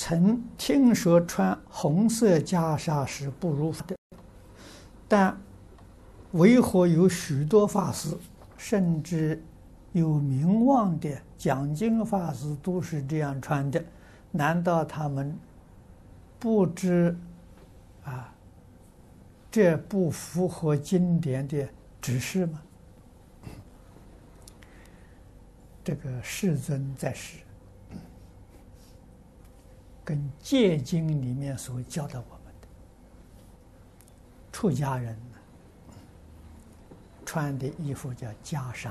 曾听说穿红色袈裟是不如法的，但为何有许多法师，甚至有名望的讲经法师都是这样穿的？难道他们不知啊？这不符合经典的指示吗？这个世尊在世。跟戒经里面所教导我们的，出家人穿的衣服叫袈裟。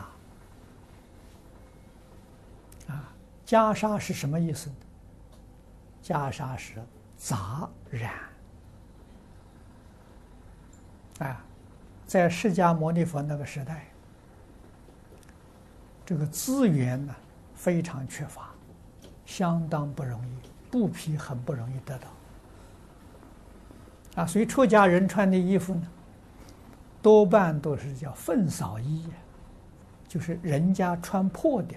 啊，袈裟是什么意思呢？袈裟是杂染。啊，在释迦牟尼佛那个时代，这个资源呢非常缺乏，相当不容易。布匹很不容易得到，啊，所以出家人穿的衣服呢，多半都是叫粪扫衣，就是人家穿破的，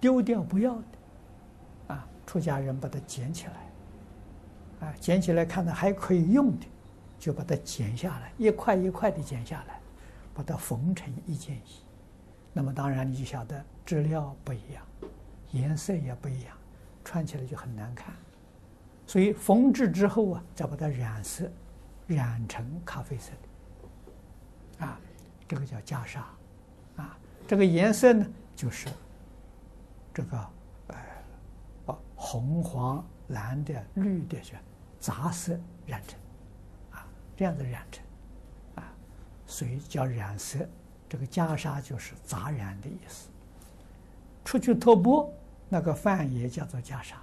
丢掉不要的，啊，出家人把它捡起来，啊，捡起来看到还可以用的，就把它剪下来，一块一块的剪下来，把它缝成一件衣。那么当然你就晓得质料不一样，颜色也不一样，穿起来就很难看。所以缝制之后啊，再把它染色，染成咖啡色的，啊，这个叫袈裟，啊，这个颜色呢就是这个呃，把红黄蓝的、绿的是杂色染成，啊，这样子染成，啊，所以叫染色。这个袈裟就是杂染的意思。出去托钵，那个饭也叫做袈裟。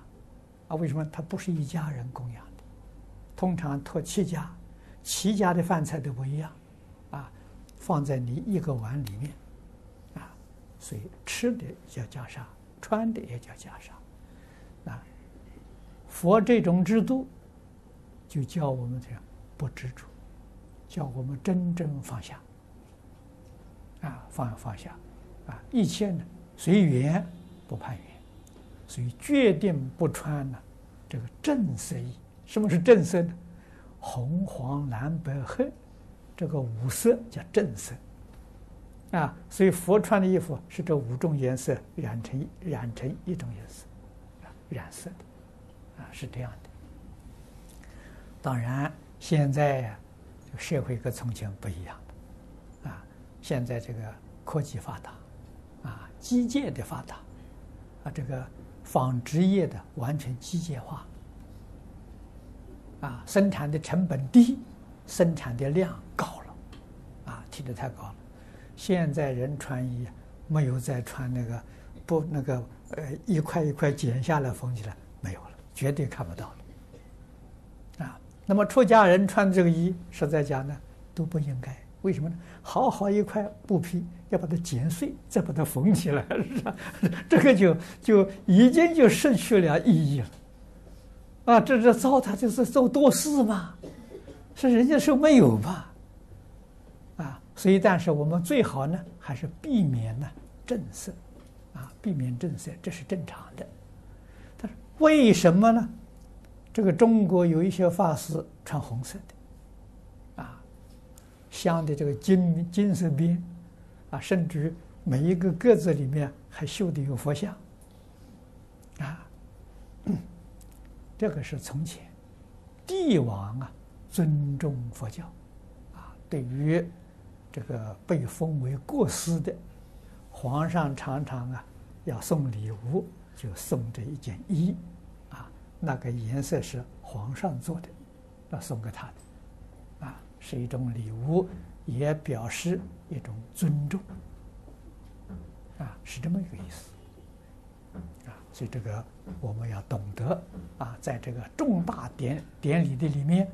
啊，为什么他不是一家人供养的？通常托七家，七家的饭菜都不一样，啊，放在你一个碗里面，啊，所以吃的叫袈裟，穿的也叫袈裟，啊，佛这种制度，就教我们这样不执着，教我们真正放下，啊，放放下，啊，一切呢随缘，不攀缘。所以决定不穿呢，这个正色衣。什么是正色呢？红、黄、蓝、白、黑，这个五色叫正色。啊，所以佛穿的衣服是这五种颜色染成染成一种颜色，染色的，啊，是这样的。当然，现在社会跟从前不一样了，啊，现在这个科技发达，啊，机械的发达，啊，这个。纺织业的完全机械化，啊，生产的成本低，生产的量高了，啊，提得太高了。现在人穿衣没有再穿那个不那个呃一块一块剪下来缝起来没有了，绝对看不到了。啊，那么出家人穿这个衣，实在讲呢都不应该。为什么呢？好好一块布匹，要把它剪碎，再把它缝起来，是吧？这个就就已经就失去了意义了。啊，这这糟蹋就是做多事嘛，是人家说没有吧？啊，所以但是我们最好呢，还是避免呢正色，啊，避免正色，这是正常的。但是为什么呢？这个中国有一些法师穿红色的。镶的这个金金色边，啊，甚至每一个格子里面还绣的有佛像，啊，这个是从前帝王啊尊重佛教，啊，对于这个被封为国师的皇上，常常啊要送礼物，就送这一件衣，啊，那个颜色是皇上做的，要送给他的。是一种礼物，也表示一种尊重，啊，是这么一个意思，啊，所以这个我们要懂得，啊，在这个重大典典礼的里面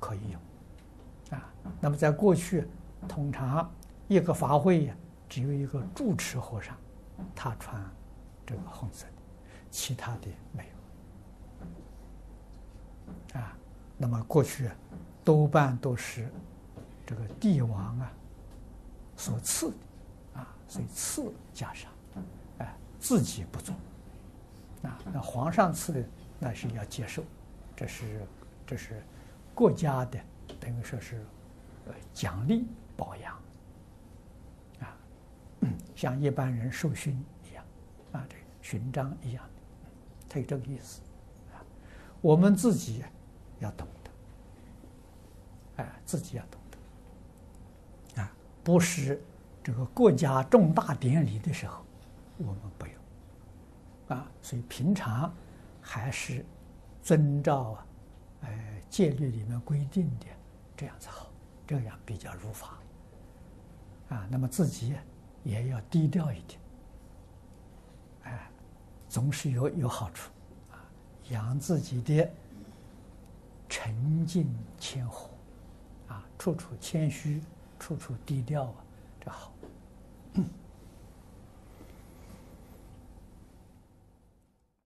可以用，啊，那么在过去，通常一个法会呀，只有一个住持和尚，他穿这个红色的，其他的没有，啊，那么过去。多半都是这个帝王啊所赐的啊，所以赐袈裟，哎，自己不做啊。那皇上赐的那是要接受，这是这是国家的等于说是呃奖励保养啊，像一般人受勋一样啊，这勋章一样的，他有这个意思啊。我们自己要懂得，哎，自己要懂得啊，不是这个国家重大典礼的时候，我们不用啊，所以平常。还是遵照啊，呃，戒律里面规定的这样子好，这样比较如法啊。那么自己也要低调一点，哎，总是有有好处啊，养自己的沉静谦和啊，处处谦虚，处处低调啊，这好。